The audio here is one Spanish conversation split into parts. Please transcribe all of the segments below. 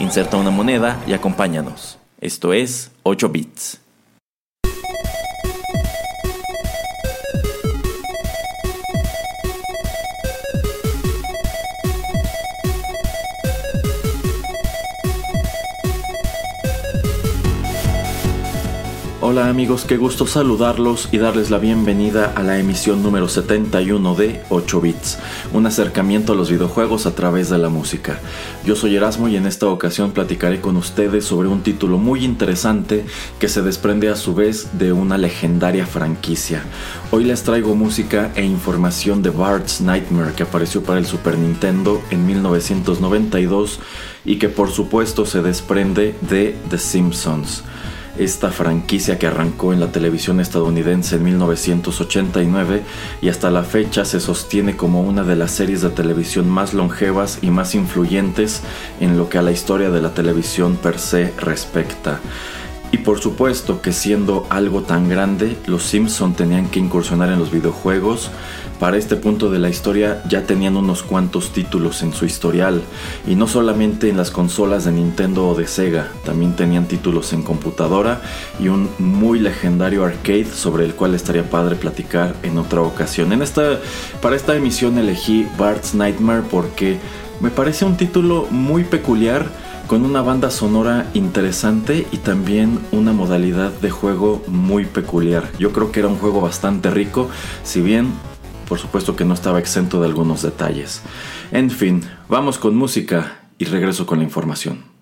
Inserta una moneda y acompáñanos. Esto es 8 bits. Hola amigos, qué gusto saludarlos y darles la bienvenida a la emisión número 71 de 8 bits, un acercamiento a los videojuegos a través de la música. Yo soy Erasmo y en esta ocasión platicaré con ustedes sobre un título muy interesante que se desprende a su vez de una legendaria franquicia. Hoy les traigo música e información de Bart's Nightmare que apareció para el Super Nintendo en 1992 y que por supuesto se desprende de The Simpsons esta franquicia que arrancó en la televisión estadounidense en 1989 y hasta la fecha se sostiene como una de las series de televisión más longevas y más influyentes en lo que a la historia de la televisión per se respecta. Y por supuesto que siendo algo tan grande, los Simpson tenían que incursionar en los videojuegos. Para este punto de la historia ya tenían unos cuantos títulos en su historial, y no solamente en las consolas de Nintendo o de Sega, también tenían títulos en computadora y un muy legendario arcade sobre el cual estaría padre platicar en otra ocasión. En esta, para esta emisión elegí Bart's Nightmare porque me parece un título muy peculiar con una banda sonora interesante y también una modalidad de juego muy peculiar. Yo creo que era un juego bastante rico, si bien por supuesto que no estaba exento de algunos detalles. En fin, vamos con música y regreso con la información.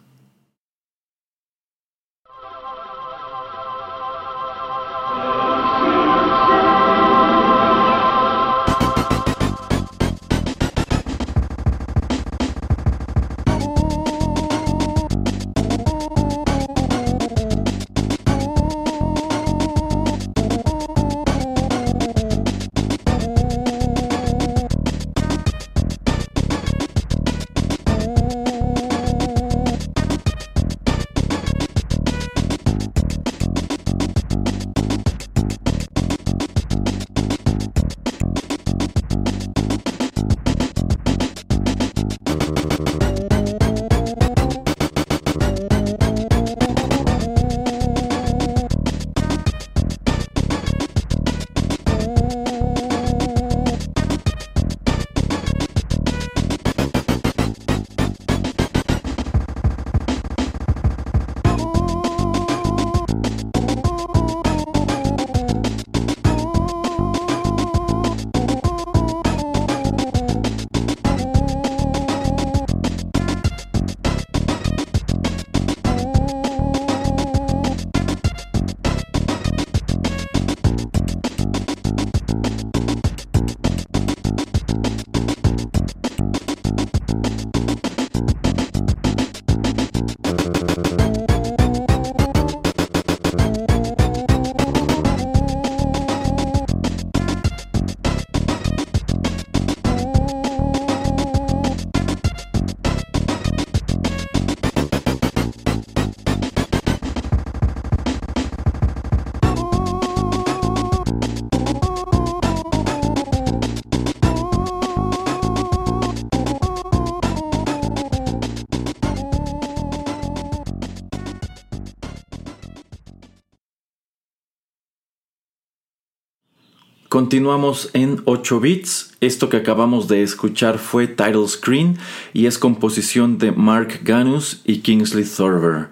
Continuamos en 8 bits. Esto que acabamos de escuchar fue Title Screen y es composición de Mark Ganus y Kingsley Thorber.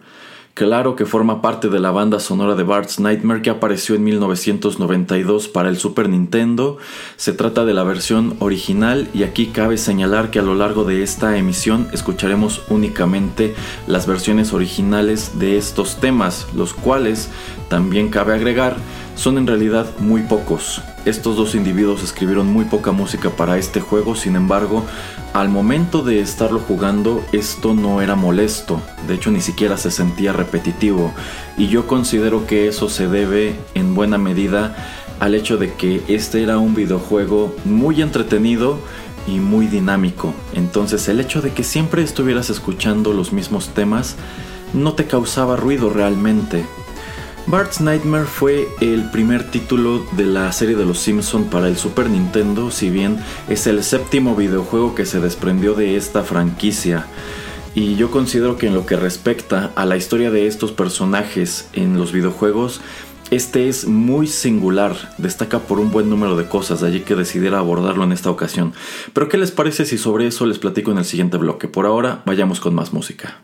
Claro que forma parte de la banda sonora de Bart's Nightmare que apareció en 1992 para el Super Nintendo. Se trata de la versión original y aquí cabe señalar que a lo largo de esta emisión escucharemos únicamente las versiones originales de estos temas, los cuales, también cabe agregar, son en realidad muy pocos. Estos dos individuos escribieron muy poca música para este juego, sin embargo, al momento de estarlo jugando esto no era molesto, de hecho ni siquiera se sentía repetitivo, y yo considero que eso se debe en buena medida al hecho de que este era un videojuego muy entretenido y muy dinámico, entonces el hecho de que siempre estuvieras escuchando los mismos temas no te causaba ruido realmente, Bart's Nightmare fue el primer título de la serie de Los Simpson para el Super Nintendo, si bien es el séptimo videojuego que se desprendió de esta franquicia. Y yo considero que en lo que respecta a la historia de estos personajes en los videojuegos, este es muy singular, destaca por un buen número de cosas, de allí que decidiera abordarlo en esta ocasión. Pero ¿qué les parece si sobre eso les platico en el siguiente bloque? Por ahora, vayamos con más música.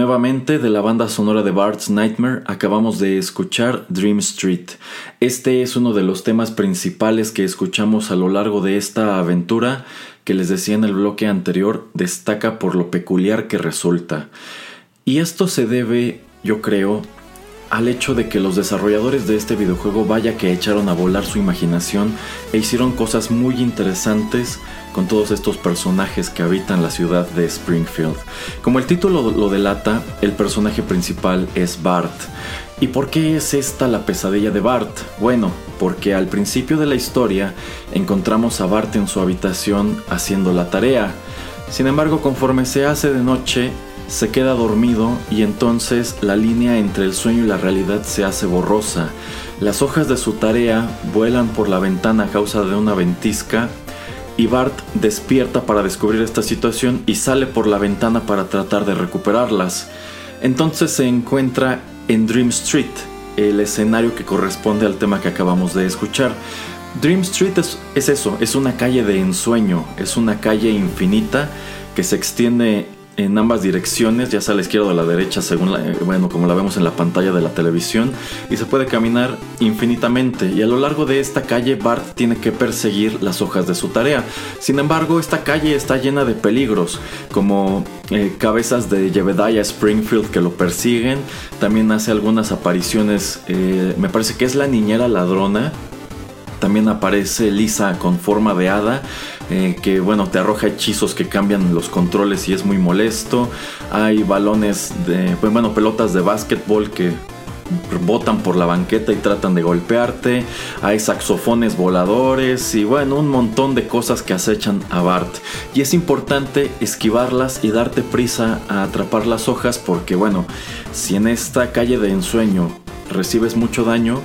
Nuevamente de la banda sonora de Bart's Nightmare acabamos de escuchar Dream Street. Este es uno de los temas principales que escuchamos a lo largo de esta aventura que les decía en el bloque anterior, destaca por lo peculiar que resulta. Y esto se debe, yo creo, al hecho de que los desarrolladores de este videojuego vaya que echaron a volar su imaginación e hicieron cosas muy interesantes con todos estos personajes que habitan la ciudad de Springfield. Como el título lo delata, el personaje principal es Bart. ¿Y por qué es esta la pesadilla de Bart? Bueno, porque al principio de la historia encontramos a Bart en su habitación haciendo la tarea. Sin embargo, conforme se hace de noche, se queda dormido y entonces la línea entre el sueño y la realidad se hace borrosa. Las hojas de su tarea vuelan por la ventana a causa de una ventisca y Bart despierta para descubrir esta situación y sale por la ventana para tratar de recuperarlas. Entonces se encuentra en Dream Street, el escenario que corresponde al tema que acabamos de escuchar. Dream Street es, es eso, es una calle de ensueño, es una calle infinita que se extiende en ambas direcciones, ya sea a la izquierda o a la derecha, según la, eh, bueno, como la vemos en la pantalla de la televisión, y se puede caminar infinitamente. Y a lo largo de esta calle, Bart tiene que perseguir las hojas de su tarea. Sin embargo, esta calle está llena de peligros, como eh, cabezas de Jebediah Springfield que lo persiguen. También hace algunas apariciones, eh, me parece que es la niñera ladrona también aparece Lisa con forma de hada, eh, que bueno, te arroja hechizos que cambian los controles y es muy molesto. Hay balones de, pues, bueno, pelotas de básquetbol que botan por la banqueta y tratan de golpearte. Hay saxofones voladores y bueno, un montón de cosas que acechan a Bart. Y es importante esquivarlas y darte prisa a atrapar las hojas porque bueno, si en esta calle de ensueño recibes mucho daño,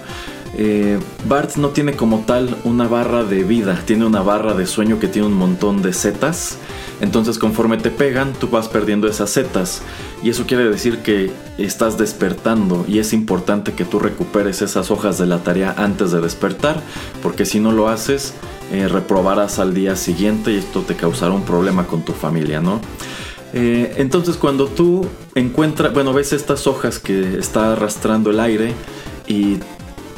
eh, Bart no tiene como tal una barra de vida, tiene una barra de sueño que tiene un montón de setas. Entonces conforme te pegan, tú vas perdiendo esas setas. Y eso quiere decir que estás despertando y es importante que tú recuperes esas hojas de la tarea antes de despertar, porque si no lo haces, eh, reprobarás al día siguiente y esto te causará un problema con tu familia, ¿no? Eh, entonces cuando tú encuentras, bueno, ves estas hojas que está arrastrando el aire y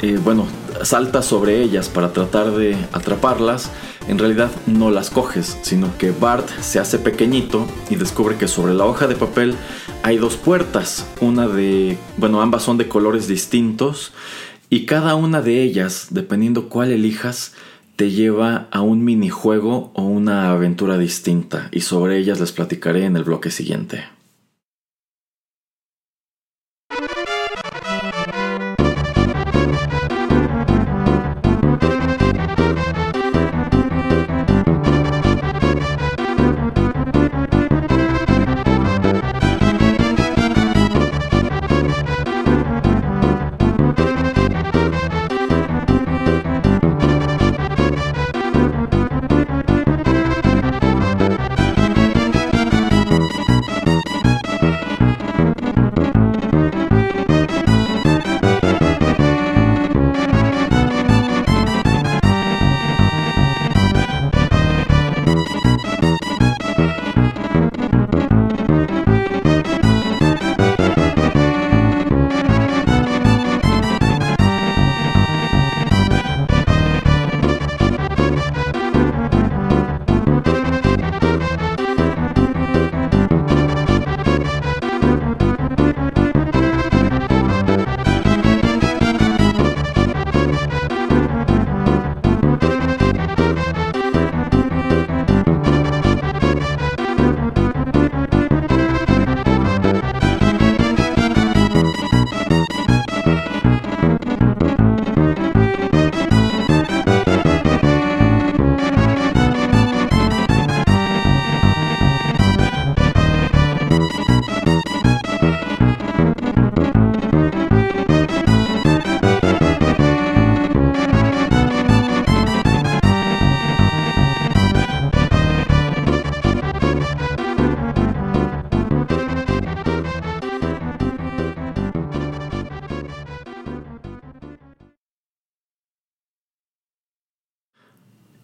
eh, bueno, saltas sobre ellas para tratar de atraparlas, en realidad no las coges, sino que Bart se hace pequeñito y descubre que sobre la hoja de papel hay dos puertas, una de, bueno, ambas son de colores distintos y cada una de ellas, dependiendo cuál elijas, te lleva a un minijuego o una aventura distinta. Y sobre ellas les platicaré en el bloque siguiente.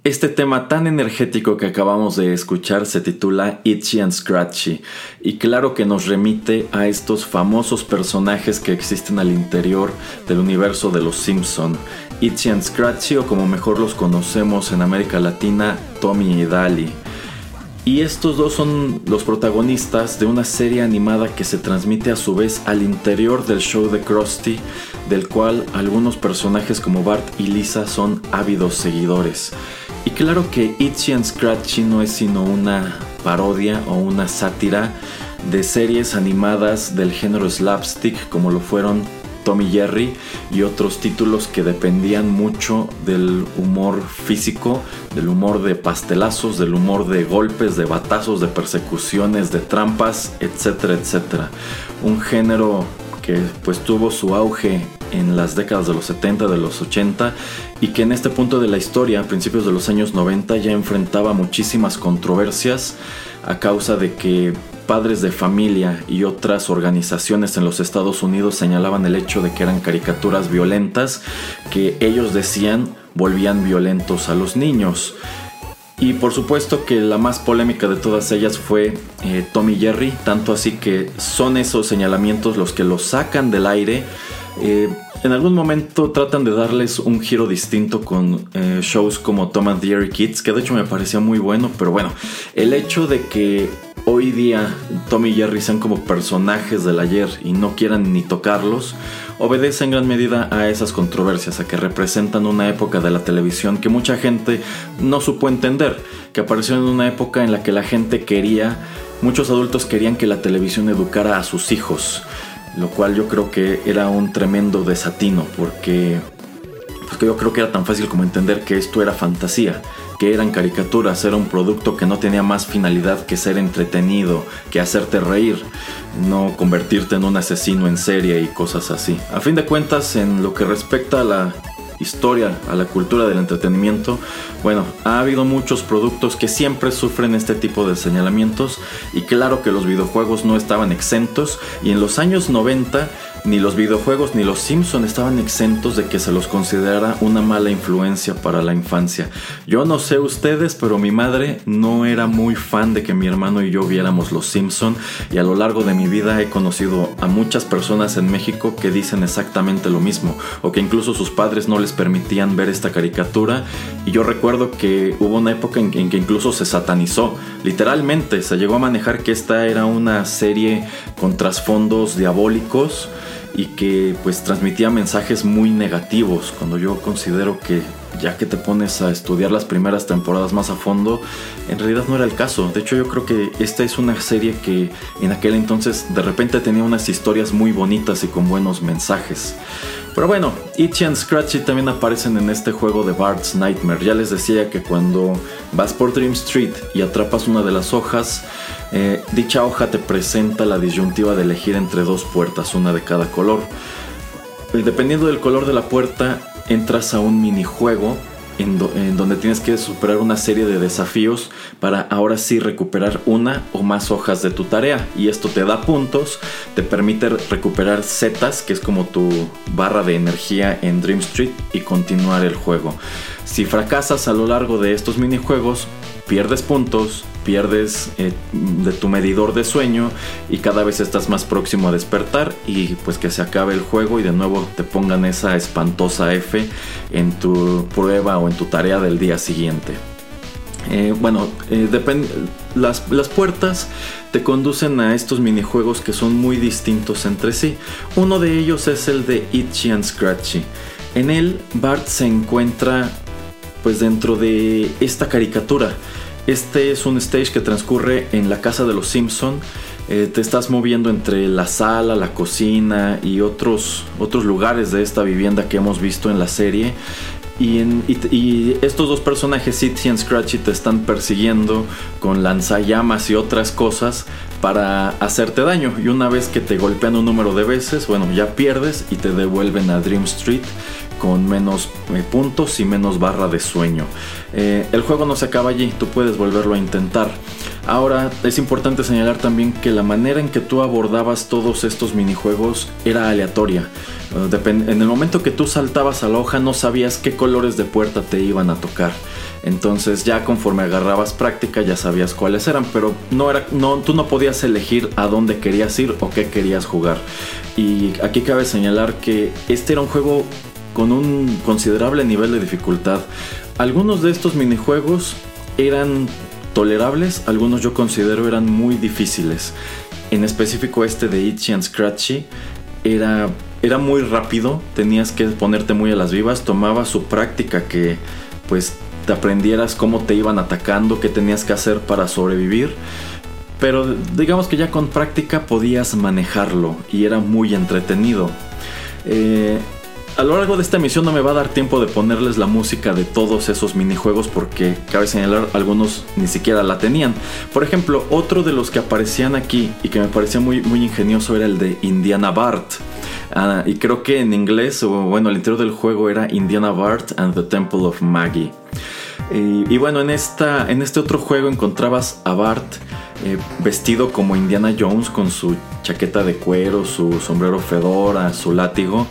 Este tema tan energético que acabamos de escuchar se titula Itchy and Scratchy y claro que nos remite a estos famosos personajes que existen al interior del universo de los Simpson, Itchy and Scratchy o como mejor los conocemos en América Latina, Tommy y Dali. Y estos dos son los protagonistas de una serie animada que se transmite a su vez al interior del show de Krusty, del cual algunos personajes como Bart y Lisa son ávidos seguidores. Y claro que Itchy and Scratchy no es sino una parodia o una sátira de series animadas del género slapstick como lo fueron Tommy Jerry y otros títulos que dependían mucho del humor físico, del humor de pastelazos, del humor de golpes, de batazos, de persecuciones, de trampas, etcétera, etcétera. Un género que pues tuvo su auge en las décadas de los 70, de los 80 y que en este punto de la historia, a principios de los años 90, ya enfrentaba muchísimas controversias a causa de que padres de familia y otras organizaciones en los Estados Unidos señalaban el hecho de que eran caricaturas violentas que ellos decían volvían violentos a los niños. Y por supuesto que la más polémica de todas ellas fue eh, Tommy Jerry, tanto así que son esos señalamientos los que los sacan del aire. Eh, en algún momento tratan de darles un giro distinto con eh, shows como Tom and Jerry Kids, que de hecho me parecía muy bueno, pero bueno, el hecho de que hoy día Tommy y Jerry sean como personajes del ayer y no quieran ni tocarlos, obedece en gran medida a esas controversias, a que representan una época de la televisión que mucha gente no supo entender, que apareció en una época en la que la gente quería, muchos adultos querían que la televisión educara a sus hijos, lo cual yo creo que era un tremendo desatino, porque, porque yo creo que era tan fácil como entender que esto era fantasía que eran caricaturas, era un producto que no tenía más finalidad que ser entretenido, que hacerte reír, no convertirte en un asesino en serie y cosas así. A fin de cuentas, en lo que respecta a la historia, a la cultura del entretenimiento, bueno, ha habido muchos productos que siempre sufren este tipo de señalamientos y claro que los videojuegos no estaban exentos y en los años 90 ni los videojuegos ni los Simpson estaban exentos de que se los considerara una mala influencia para la infancia. Yo no sé ustedes, pero mi madre no era muy fan de que mi hermano y yo viéramos los Simpson y a lo largo de mi vida he conocido a muchas personas en México que dicen exactamente lo mismo o que incluso sus padres no les permitían ver esta caricatura y yo recuerdo que hubo una época en, en que incluso se satanizó, literalmente se llegó a manejar que esta era una serie con trasfondos diabólicos y que pues transmitía mensajes muy negativos cuando yo considero que ya que te pones a estudiar las primeras temporadas más a fondo, en realidad no era el caso. De hecho yo creo que esta es una serie que en aquel entonces de repente tenía unas historias muy bonitas y con buenos mensajes. Pero bueno, Itchy and Scratchy también aparecen en este juego de Bart's Nightmare. Ya les decía que cuando vas por Dream Street y atrapas una de las hojas, eh, dicha hoja te presenta la disyuntiva de elegir entre dos puertas, una de cada color. Dependiendo del color de la puerta, entras a un minijuego en, donde tienes que superar una serie de desafíos para ahora sí recuperar una o más hojas de tu tarea. Y esto te da puntos, te permite recuperar setas, que es como tu barra de energía en Dream Street, y continuar el juego. Si fracasas a lo largo de estos minijuegos, pierdes puntos, pierdes eh, de tu medidor de sueño y cada vez estás más próximo a despertar y pues que se acabe el juego y de nuevo te pongan esa espantosa F en tu prueba o en tu tarea del día siguiente. Eh, bueno, eh, las, las, puertas te conducen a estos minijuegos que son muy distintos entre sí. Uno de ellos es el de Itchy and Scratchy. En él, Bart se encuentra pues dentro de esta caricatura este es un stage que transcurre en la casa de los Simpson. Eh, te estás moviendo entre la sala, la cocina y otros, otros lugares de esta vivienda que hemos visto en la serie. Y, estos dos personajes, Itchy y Scratchy, te están persiguiendo con lanzallamas y otras cosas para hacerte daño. Y una vez que te golpean un número de veces, bueno, ya pierdes y te devuelven a Dream Street con menos eh, puntos y menos barra de sueño. Eh, el juego no se acaba allí, tú puedes volverlo a intentar. Ahora es importante señalar también que la manera en que tú abordabas todos estos minijuegos era aleatoria. Eh, en el momento que tú saltabas a la hoja no sabías qué colores de puerta te iban a tocar. Entonces ya conforme agarrabas práctica ya sabías cuáles eran, pero no era, no, tú no podías elegir a dónde querías ir o qué querías jugar. Y aquí cabe señalar que este era un juego con un considerable nivel de dificultad. Algunos de estos minijuegos eran tolerables, algunos yo considero eran muy difíciles. En específico este de Itchy and Scratchy era, era muy rápido, tenías que ponerte muy a las vivas, tomaba su práctica que pues te aprendieras cómo te iban atacando, qué tenías que hacer para sobrevivir. Pero digamos que ya con práctica podías manejarlo y era muy entretenido. Eh, a lo largo de esta emisión no me va a dar tiempo de ponerles la música de todos esos minijuegos porque cabe señalar algunos ni siquiera la tenían. Por ejemplo, otro de los que aparecían aquí y que me parecía muy, ingenioso era el de Indiana Bart. Ah, y creo que en inglés, bueno, el interior del juego era Indiana Bart and the Temple of Maggie. Y, bueno, en, esta, en este otro juego encontrabas a Bart eh, vestido como Indiana Jones con su chaqueta de cuero, su sombrero fedora, su látigo.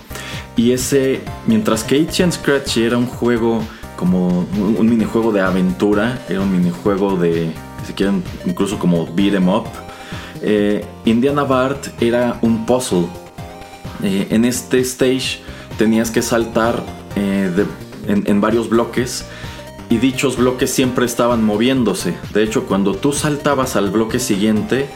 Y ese, mientras que Itchy and Scratchy era un juego como un, minijuego de aventura, era un minijuego de, si quieren, incluso como beat em up. Eh, Indiana Bart era un puzzle. Eh, en este stage tenías que saltar eh, en, varios bloques y dichos bloques siempre estaban moviéndose. De hecho, cuando tú saltabas al bloque siguiente,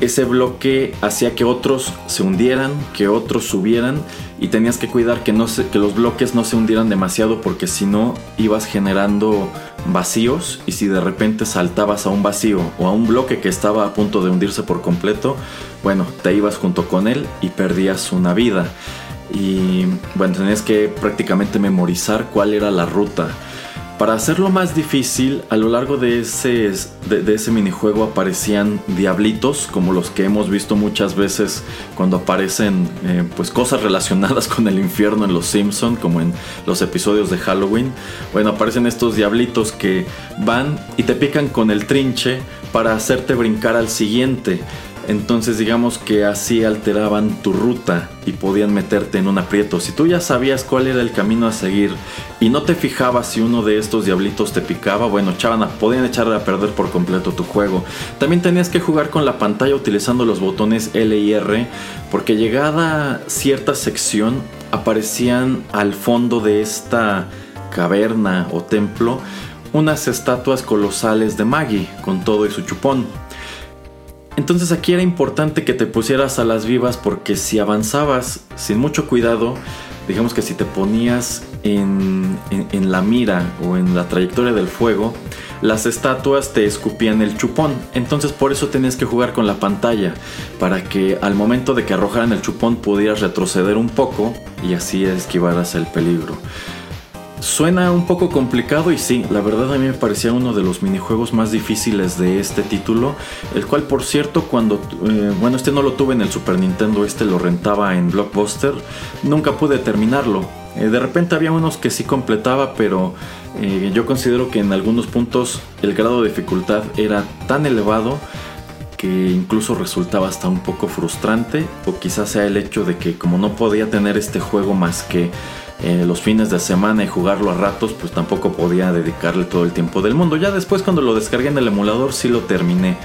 ese bloque hacía que otros se hundieran, que otros subieran y tenías que cuidar que, los bloques no se hundieran demasiado porque si no ibas generando vacíos y si de repente saltabas a un vacío o a un bloque que estaba a punto de hundirse por completo, bueno, te ibas junto con él y perdías una vida. Y bueno, tenías que prácticamente memorizar cuál era la ruta. Para hacerlo más difícil, a lo largo de ese, de, minijuego aparecían diablitos, como los que hemos visto muchas veces cuando aparecen eh, pues cosas relacionadas con el infierno en Los Simpson, como en los episodios de Halloween. Bueno, aparecen estos diablitos que van y te pican con el trinche para hacerte brincar al siguiente. Entonces digamos que así alteraban tu ruta y podían meterte en un aprieto. Si tú ya sabías cuál era el camino a seguir y no te fijabas si uno de estos diablitos te picaba, bueno, echaban podían echar a perder por completo tu juego. También tenías que jugar con la pantalla utilizando los botones L y R porque llegada cierta sección aparecían al fondo de esta caverna o templo unas estatuas colosales de Maggie con todo y su chupón. Entonces aquí era importante que te pusieras a las vivas porque si avanzabas sin mucho cuidado, digamos que si te ponías en, la mira o en la trayectoria del fuego, las estatuas te escupían el chupón. Entonces por eso tenías que jugar con la pantalla, para que al momento de que arrojaran el chupón pudieras retroceder un poco y así esquivaras el peligro. Suena un poco complicado y sí, la verdad a mí me parecía uno de los minijuegos más difíciles de este título, el cual por cierto cuando, eh, bueno este no lo tuve en el Super Nintendo, este lo rentaba en Blockbuster, nunca pude terminarlo. Eh, de repente había unos que sí completaba, pero eh, yo considero que en algunos puntos el grado de dificultad era tan elevado que incluso resultaba hasta un poco frustrante o quizás sea el hecho de que como no podía tener este juego más que eh, los fines de semana y jugarlo a ratos, pues tampoco podía dedicarle todo el tiempo del mundo. Ya después cuando lo descargué en el emulador sí lo terminé.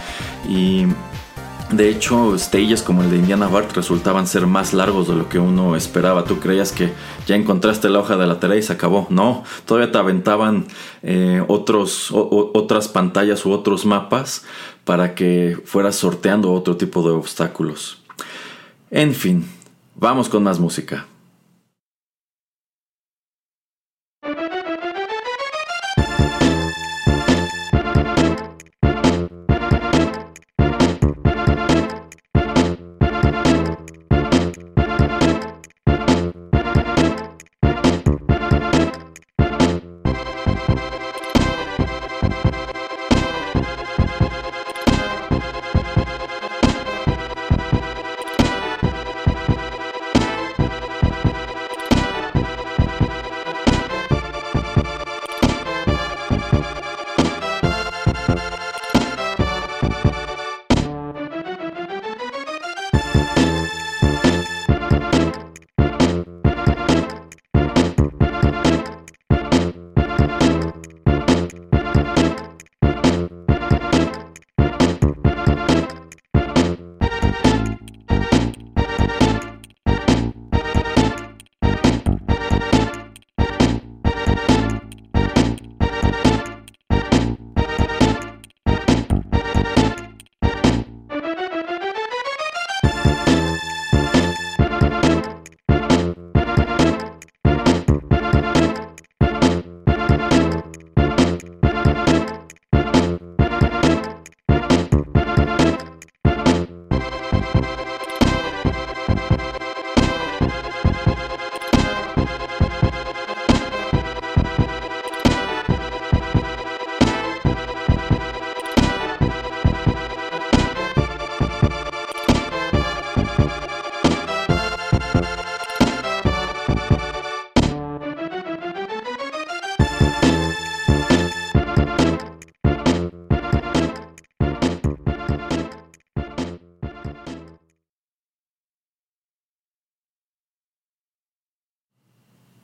Y de hecho, stages como el de Indiana Bart resultaban ser más largos de lo que uno esperaba. Tú creías que ya encontraste la hoja de la tarea y se acabó. No, todavía te aventaban eh, otros, otras pantallas u otros mapas para que fueras sorteando otro tipo de obstáculos. En fin, vamos con más música.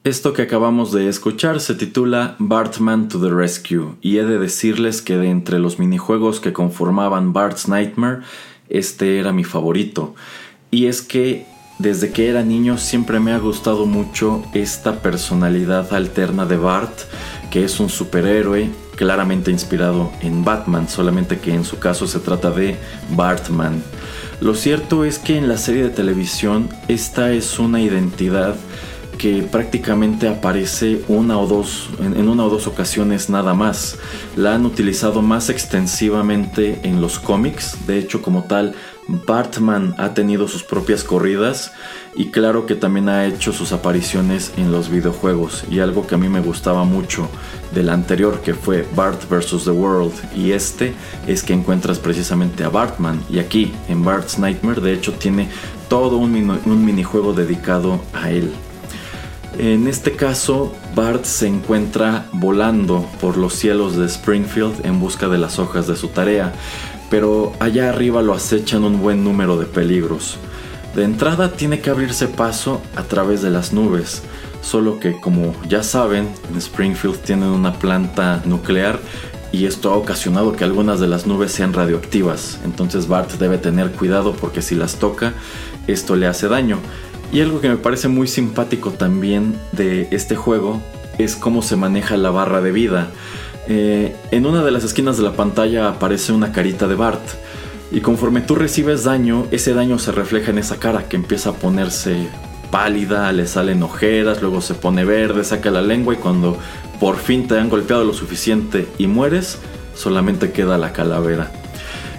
Esto que acabamos de escuchar se titula Bartman to the Rescue y he de decirles que de entre los minijuegos que conformaban Bart's Nightmare, este era mi favorito. Y es que desde que era niño siempre me ha gustado mucho esta personalidad alterna de Bart, que es un superhéroe claramente inspirado en Batman, solamente que en su caso se trata de Bartman. Lo cierto es que en la serie de televisión esta es una identidad que prácticamente aparece una o dos, en, una o dos ocasiones nada más. La han utilizado más extensivamente en los cómics, de hecho como tal, Batman ha tenido sus propias corridas y claro que también ha hecho sus apariciones en los videojuegos y algo que a mí me gustaba mucho del anterior que fue Bart vs. The World y este es que encuentras precisamente a Bartman y aquí en Bart's Nightmare de hecho tiene todo un, un minijuego dedicado a él. En este caso, Bart se encuentra volando por los cielos de Springfield en busca de las hojas de su tarea, pero allá arriba lo acechan un buen número de peligros. De entrada tiene que abrirse paso a través de las nubes, solo que como ya saben, en Springfield tienen una planta nuclear y esto ha ocasionado que algunas de las nubes sean radioactivas, entonces Bart debe tener cuidado porque si las toca, esto le hace daño. Y algo que me parece muy simpático también de este juego es cómo se maneja la barra de vida. Eh, en una de las esquinas de la pantalla aparece una carita de Bart. Y conforme tú recibes daño, ese daño se refleja en esa cara que empieza a ponerse pálida, le salen ojeras, luego se pone verde, saca la lengua y cuando por fin te han golpeado lo suficiente y mueres, solamente queda la calavera.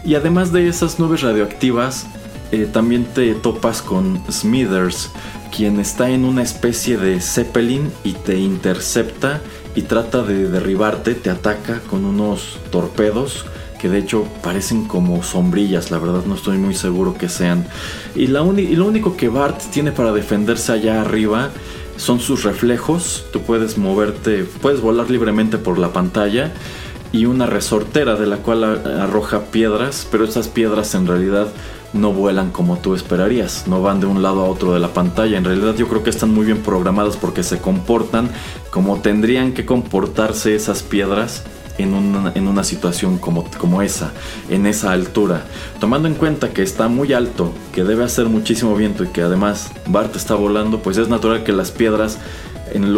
Y además de esas nubes radioactivas, eh, también te topas con Smithers, quien está en una especie de Zeppelin y te intercepta y trata de derribarte, te ataca con unos torpedos que de hecho parecen como sombrillas, la verdad no estoy muy seguro que sean. Y, y lo único que Bart tiene para defenderse allá arriba son sus reflejos, tú puedes moverte, puedes volar libremente por la pantalla y una resortera de la cual arroja piedras, pero esas piedras en realidad no vuelan como tú esperarías, no van de un lado a otro de la pantalla. En realidad yo creo que están muy bien programadas porque se comportan como tendrían que comportarse esas piedras en una, situación como, como esa, en esa altura. Tomando en cuenta que está muy alto, que debe hacer muchísimo viento y que además Bart está volando, pues es natural que las piedras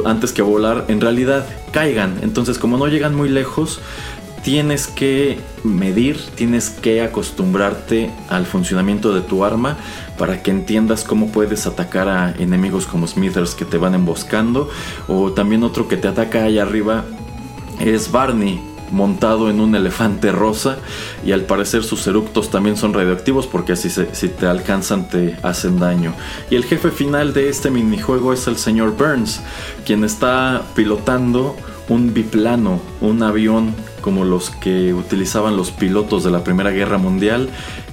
antes que volar en realidad caigan. Entonces como no llegan muy lejos, tienes que medir, tienes que acostumbrarte al funcionamiento de tu arma para que entiendas cómo puedes atacar a enemigos como Smithers que te van emboscando o también otro que te ataca allá arriba es Barney montado en un elefante rosa y al parecer sus eructos también son radioactivos porque así si te alcanzan te hacen daño. Y el jefe final de este minijuego es el señor Burns, quien está pilotando un biplano, un avión como los que utilizaban los pilotos de la Primera Guerra Mundial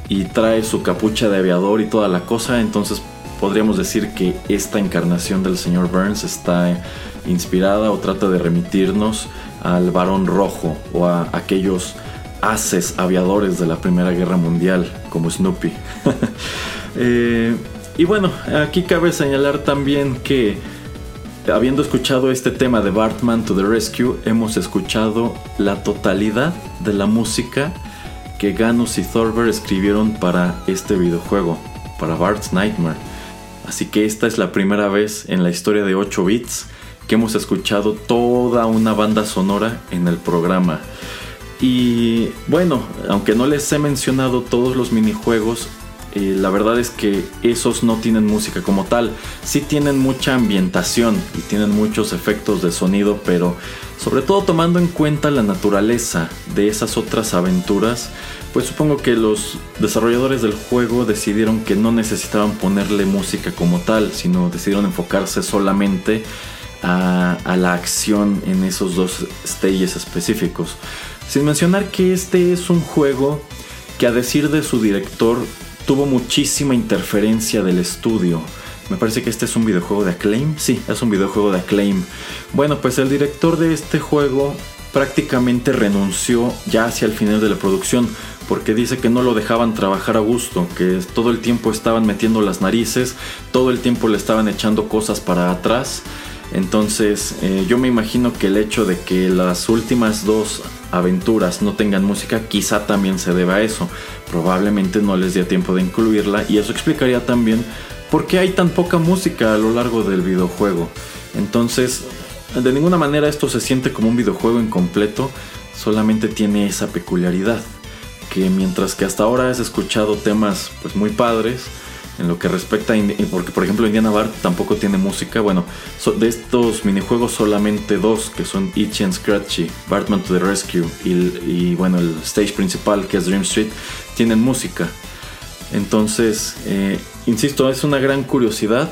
y trae su capucha de aviador y toda la cosa, entonces podríamos decir que esta encarnación del señor Burns está inspirada o trata de remitirnos al varón rojo o a aquellos haces aviadores de la Primera Guerra Mundial como Snoopy. Eh, y bueno, aquí cabe señalar también que habiendo escuchado este tema de Bartman to the Rescue, hemos escuchado la totalidad de la música que Ganus y Thorber escribieron para este videojuego, para Bart's Nightmare. Así que esta es la primera vez en la historia de 8 bits que hemos escuchado toda una banda sonora en el programa. Y bueno, aunque no les he mencionado todos los minijuegos, la verdad es que esos no tienen música como tal. Sí tienen mucha ambientación y tienen muchos efectos de sonido, pero sobre todo tomando en cuenta la naturaleza de esas otras aventuras, pues supongo que los desarrolladores del juego decidieron que no necesitaban ponerle música como tal, sino decidieron enfocarse solamente a, a la acción en esos dos stages específicos. Sin mencionar que este es un juego que a decir de su director tuvo muchísima interferencia del estudio. Me parece que este es un videojuego de Acclaim. Sí, es un videojuego de Acclaim. Bueno, pues el director de este juego prácticamente renunció ya hacia el final de la producción porque dice que no lo dejaban trabajar a gusto, que todo el tiempo estaban metiendo las narices, todo el tiempo le estaban echando cosas para atrás Entonces eh, yo me imagino que el hecho de que las últimas dos aventuras no tengan música quizá también se deba a eso. Probablemente no les dé tiempo de incluirla y eso explicaría también por qué hay tan poca música a lo largo del videojuego. Entonces, de ninguna manera esto se siente como un videojuego incompleto, solamente tiene esa peculiaridad que mientras que hasta ahora has escuchado temas pues muy padres, en lo que respecta a porque por ejemplo Indiana Bar tampoco tiene música. Bueno de estos minijuegos solamente dos que son Itchy and Scratchy Bartman to the Rescue y, bueno el stage principal que es Dream Street tienen música. Entonces eh, insisto es una gran curiosidad.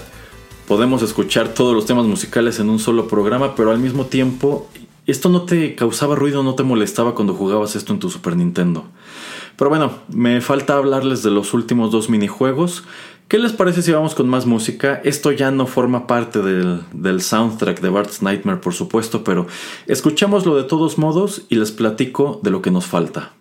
Podemos escuchar todos los temas musicales en un solo programa pero al mismo tiempo esto no te causaba ruido no te molestaba cuando jugabas esto en tu Super Nintendo. Pero bueno, me falta hablarles de los últimos dos minijuegos. ¿Qué les parece si vamos con más música? Esto ya no forma parte del, soundtrack de Bart's Nightmare, por supuesto, pero escuchémoslo de todos modos y les platico de lo que nos falta.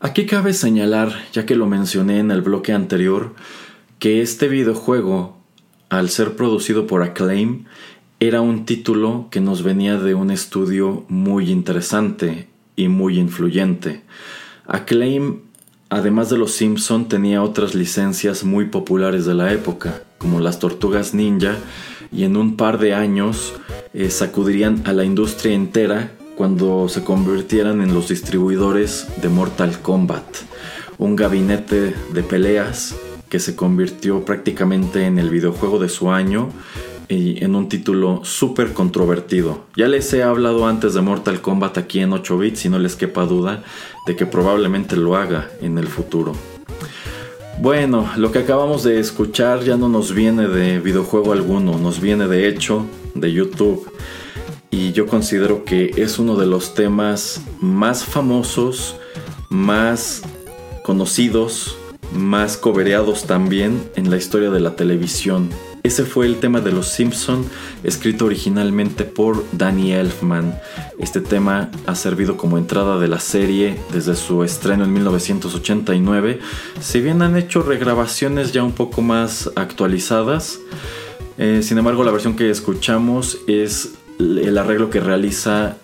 Aquí cabe señalar, ya que lo mencioné en el bloque anterior, que este videojuego, al ser producido por Acclaim, era un título que nos venía de un estudio muy interesante y muy influyente. Acclaim, además de los Simpson, tenía otras licencias muy populares de la época, como las Tortugas Ninja, y en un par de años eh, sacudirían a la industria entera cuando se convirtieran en los distribuidores de Mortal Kombat, un gabinete de peleas que se convirtió prácticamente en el videojuego de su año y en un título súper controvertido. Ya les he hablado antes de Mortal Kombat aquí en 8 bits y no les quepa duda de que probablemente lo haga en el futuro. Bueno, lo que acabamos de escuchar ya no nos viene de videojuego alguno, nos viene de hecho de YouTube y yo considero que es uno de los temas más famosos, más conocidos, más cobereados también en la historia de la televisión. Ese fue el tema de Los Simpson, escrito originalmente por Danny Elfman. Este tema ha servido como entrada de la serie desde su estreno en 1989. Si bien han hecho regrabaciones ya un poco más actualizadas, eh, sin embargo la versión que escuchamos es el arreglo que realiza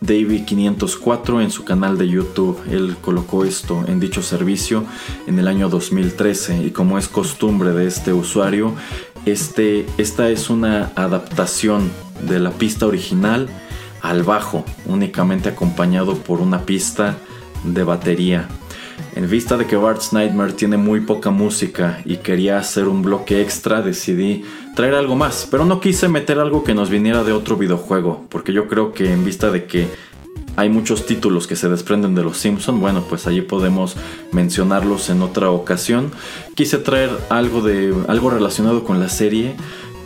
David 504 en su canal de YouTube. Él colocó esto en dicho servicio en el año 2013 y como es costumbre de este usuario, este, esta es una adaptación de la pista original al bajo, únicamente acompañado por una pista de batería. En vista de que Bart's Nightmare tiene muy poca música y quería hacer un bloque extra, decidí traer algo más, pero no quise meter algo que nos viniera de otro videojuego, porque yo creo que en vista de que hay muchos títulos que se desprenden de los Simpson, bueno, pues allí podemos mencionarlos en otra ocasión. Quise traer algo de algo relacionado con la serie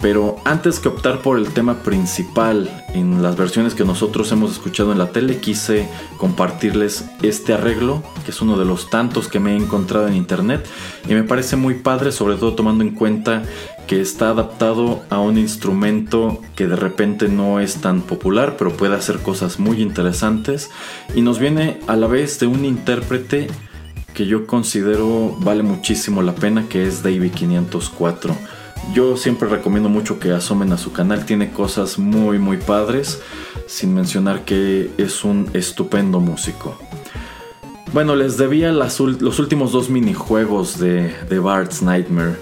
pero antes que optar por el tema principal en las versiones que nosotros hemos escuchado en la tele, quise compartirles este arreglo, que es uno de los tantos que me he encontrado en internet y me parece muy padre, sobre todo tomando en cuenta que está adaptado a un instrumento que de repente no es tan popular, pero puede hacer cosas muy interesantes y nos viene a la vez de un intérprete que yo considero vale muchísimo la pena, que es Davey 504. Yo siempre recomiendo mucho que asomen a su canal, tiene cosas muy muy padres, sin mencionar que es un estupendo músico. Bueno, les debía los últimos dos minijuegos de, de Bart's Nightmare.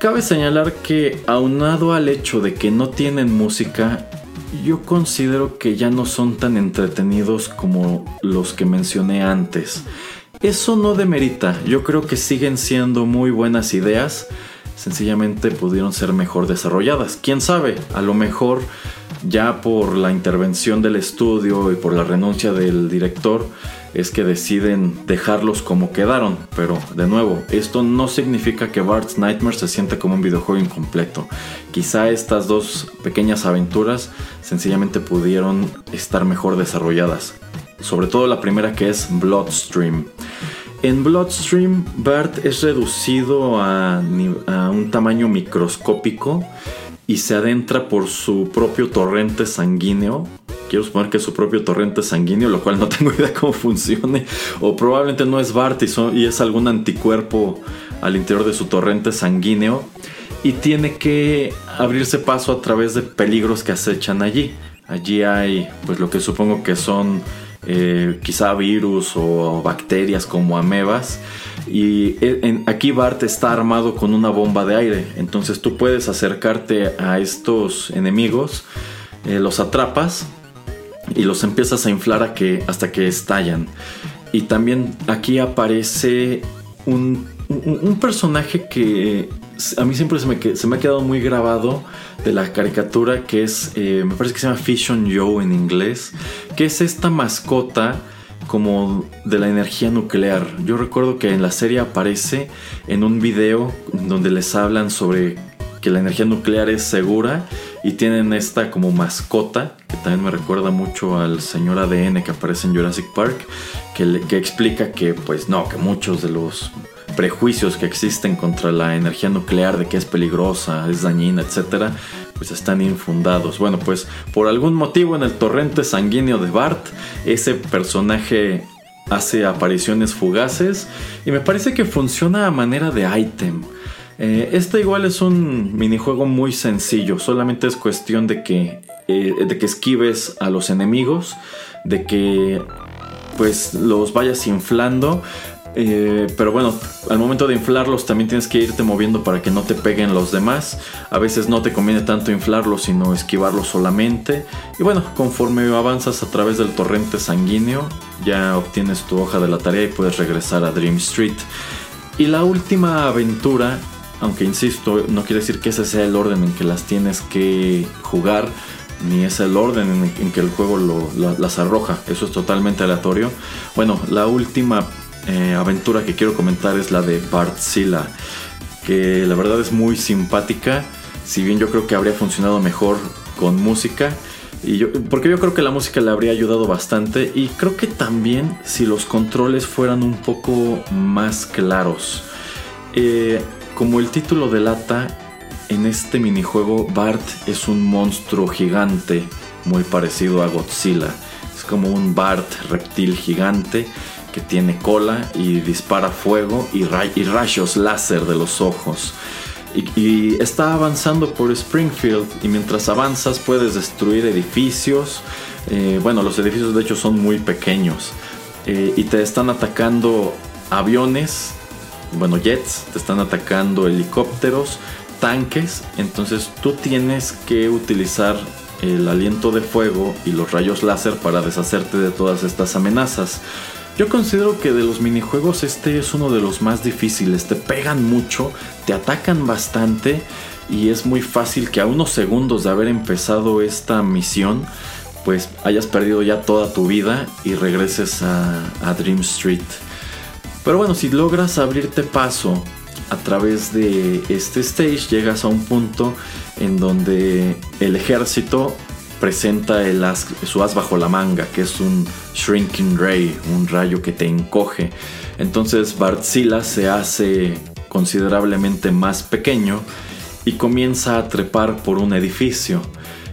Cabe señalar que aunado al hecho de que no tienen música, yo considero que ya no son tan entretenidos como los que mencioné antes. Eso no demerita, yo creo que siguen siendo muy buenas ideas, sencillamente pudieron ser mejor desarrolladas. Quién sabe, a lo mejor ya por la intervención del estudio y por la renuncia del director, es que deciden dejarlos como quedaron. Pero de nuevo, esto no significa que Bart's Nightmare se sienta como un videojuego incompleto. Quizá estas dos pequeñas aventuras sencillamente pudieron estar mejor desarrolladas. Sobre todo la primera que es Bloodstream. En Bloodstream, Bart es reducido a, un tamaño microscópico y se adentra por su propio torrente sanguíneo quiero suponer que es su propio torrente sanguíneo, lo cual no tengo idea cómo funcione. O probablemente no es Bart y, es algún anticuerpo al interior de su torrente sanguíneo. Y tiene que abrirse paso a través de peligros que acechan allí. Allí hay, pues lo que supongo que son eh, quizá virus o bacterias como amebas. Y eh, aquí Bart está armado con una bomba de aire. Entonces tú puedes acercarte a estos enemigos, eh, los atrapas y los empiezas a inflar hasta que estallan. Y también aquí aparece un, personaje que a mí siempre se me, ha quedado muy grabado de la caricatura que es, eh, me parece que se llama Fission Joe en inglés, que es esta mascota como de la energía nuclear. Yo recuerdo que en la serie aparece en un video donde les hablan sobre que la energía nuclear es segura y tienen esta como mascota que también me recuerda mucho al señor ADN que aparece en Jurassic Park que, que explica que pues no, que muchos de los prejuicios que existen contra la energía nuclear de que es peligrosa, es dañina, etcétera, pues están infundados. Bueno, pues por algún motivo en el torrente sanguíneo de Bart, ese personaje hace apariciones fugaces y me parece que funciona a manera de ítem. Eh, este igual es un minijuego muy sencillo, solamente es cuestión de que, eh, de que esquives a los enemigos, de que pues los vayas inflando. Eh, pero bueno, al momento de inflarlos también tienes que irte moviendo para que no te peguen los demás. A veces no te conviene tanto inflarlos, sino esquivarlos solamente. Y bueno, conforme avanzas a través del torrente sanguíneo, ya obtienes tu hoja de la tarea y puedes regresar a Dream Street. Y la última aventura aunque insisto, no quiere decir que ese sea el orden en que las tienes que jugar, ni es el orden en, que el juego las arroja. Eso es totalmente aleatorio. Bueno, la última eh, aventura que quiero comentar es la de Bartzilla, que la verdad es muy simpática. Si bien yo creo que habría funcionado mejor con música. Y yo, porque yo creo que la música le habría ayudado bastante. Y creo que también si los controles fueran un poco más claros. Eh, como el título delata, en este minijuego Bart es un monstruo gigante muy parecido a Godzilla. Es como un Bart reptil gigante que tiene cola y dispara fuego y, rayos láser de los ojos. Y, está avanzando por Springfield y mientras avanzas puedes destruir edificios. Eh, bueno, los edificios de hecho son muy pequeños. Eh, y te están atacando aviones bueno, jets, te están atacando helicópteros, tanques, entonces tú tienes que utilizar el aliento de fuego y los rayos láser para deshacerte de todas estas amenazas. Yo considero que de los minijuegos este es uno de los más difíciles, te pegan mucho, te atacan bastante y es muy fácil que a unos segundos de haber empezado esta misión pues hayas perdido ya toda tu vida y regreses a, Dream Street. Pero bueno, si logras abrirte paso a través de este stage, llegas a un punto en donde el ejército presenta el su as bajo la manga, que es un Shrinking Ray, un rayo que te encoge. Entonces Bartzilla se hace considerablemente más pequeño y comienza a trepar por un edificio.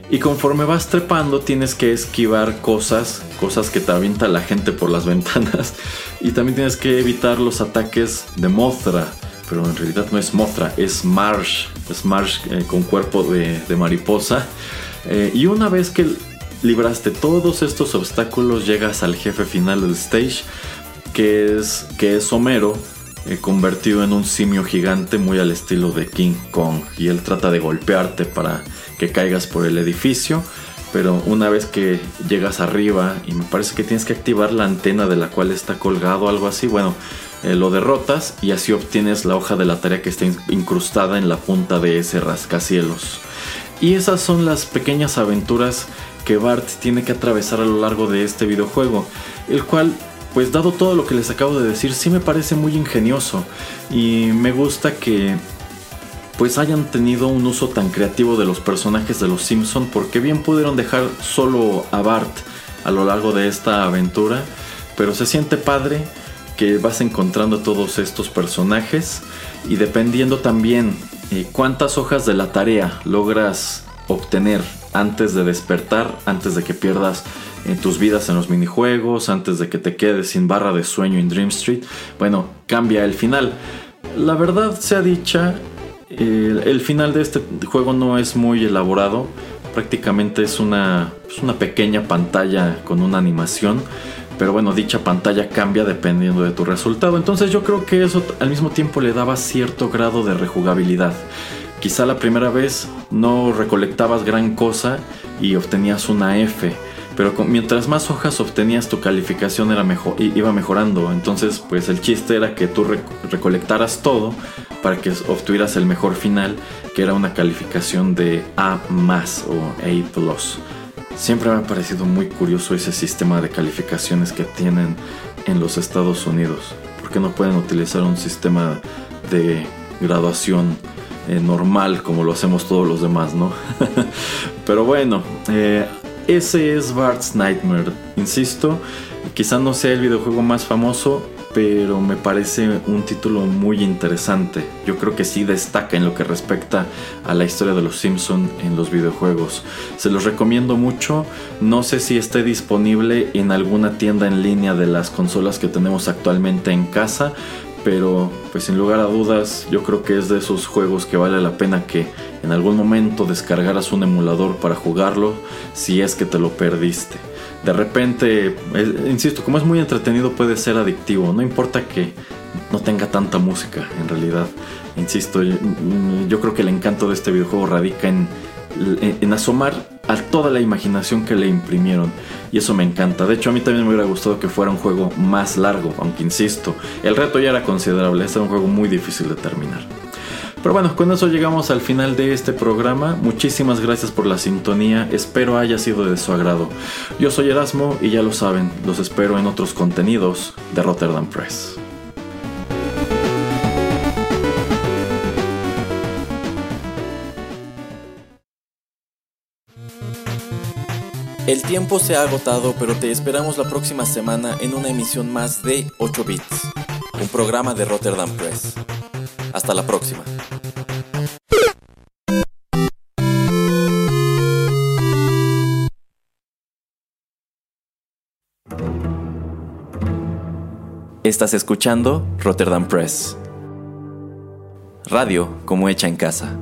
Y conforme vas trepando tienes que esquivar cosas, cosas que te avienta la gente por las ventanas. Y también tienes que evitar los ataques de Mothra. Pero en realidad no es Mothra, es Marsh. Es Marsh eh, con cuerpo de, mariposa. Eh, y una vez que libraste todos estos obstáculos, llegas al jefe final del stage, que es, que es Homero, eh, convertido en un simio gigante muy al estilo de King Kong. Y él trata de golpearte para que caigas por el edificio. Pero una vez que llegas arriba y me parece que tienes que activar la antena de la cual está colgado, algo así, bueno, eh, lo derrotas y así obtienes la hoja de la tarea que está incrustada en la punta de ese rascacielos. Y esas son las pequeñas aventuras que Bart tiene que atravesar a lo largo de este videojuego, el cual pues dado todo lo que les acabo de decir, sí me parece muy ingenioso. Y me gusta que pues hayan tenido un uso tan creativo de los personajes de los Simpson porque bien pudieron dejar solo a Bart a lo largo de esta aventura, pero se siente padre que vas encontrando todos estos personajes y dependiendo también cuántas hojas de la tarea logras obtener antes de despertar, antes de que pierdas en tus vidas en los minijuegos, antes de que te quedes sin barra de sueño en Dream Street, bueno, cambia el final. La verdad sea dicha, el, final de este juego no es muy elaborado, prácticamente es una, es una pequeña pantalla con una animación, pero bueno, dicha pantalla cambia dependiendo de tu resultado, entonces yo creo que eso al mismo tiempo le daba cierto grado de rejugabilidad. Quizá la primera vez no recolectabas gran cosa y obtenías una F pero mientras más hojas obtenías tu calificación era mejor, iba mejorando. Entonces, pues el chiste era que tú recolectaras todo para que obtuvieras el mejor final, que era una calificación de A más o A Siempre me ha parecido muy curioso ese sistema de calificaciones que tienen en los Estados Unidos. ¿Por qué no pueden utilizar un sistema de graduación eh, normal como lo hacemos todos los demás, no? Pero bueno, eh, ese es Bart's Nightmare. Insisto, quizá no sea el videojuego más famoso, pero me parece un título muy interesante. Yo creo que sí destaca en lo que respecta a la historia de los Simpson en los videojuegos. Se los recomiendo mucho. No sé si esté disponible en alguna tienda en línea de las consolas que tenemos actualmente en casa, pero pues sin lugar a dudas yo creo que es de esos juegos que vale la pena que en algún momento descargaras un emulador para jugarlo si es que te lo perdiste. De repente, insisto, como es muy entretenido puede ser adictivo, no importa que no tenga tanta música en realidad. Insisto, yo, creo que el encanto de este videojuego radica en, en asomar a toda la imaginación que le imprimieron. Y eso me encanta. De hecho, a mí también me hubiera gustado que fuera un juego más largo, aunque insisto, el reto ya era considerable. Este era un juego muy difícil de terminar. Pero bueno, con eso llegamos al final de este programa. Muchísimas gracias por la sintonía. Espero haya sido de su agrado. Yo soy Erasmo y ya lo saben, los espero en otros contenidos de Rotterdam Press. El tiempo se ha agotado, pero te esperamos la próxima semana en una emisión más de 8 Bits, un programa de Rotterdam Press. Hasta la próxima. Estás escuchando Rotterdam Press. Radio como hecha en casa.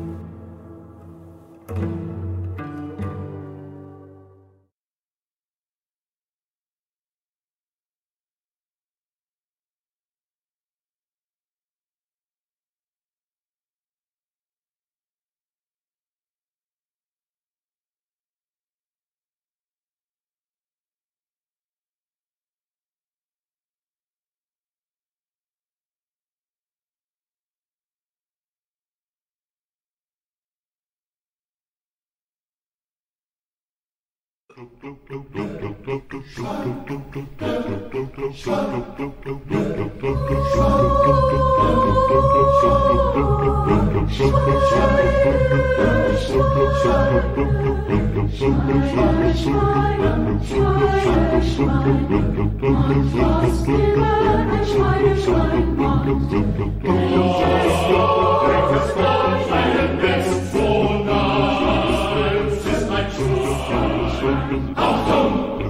Achtung!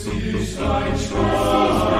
Seaside Shriners.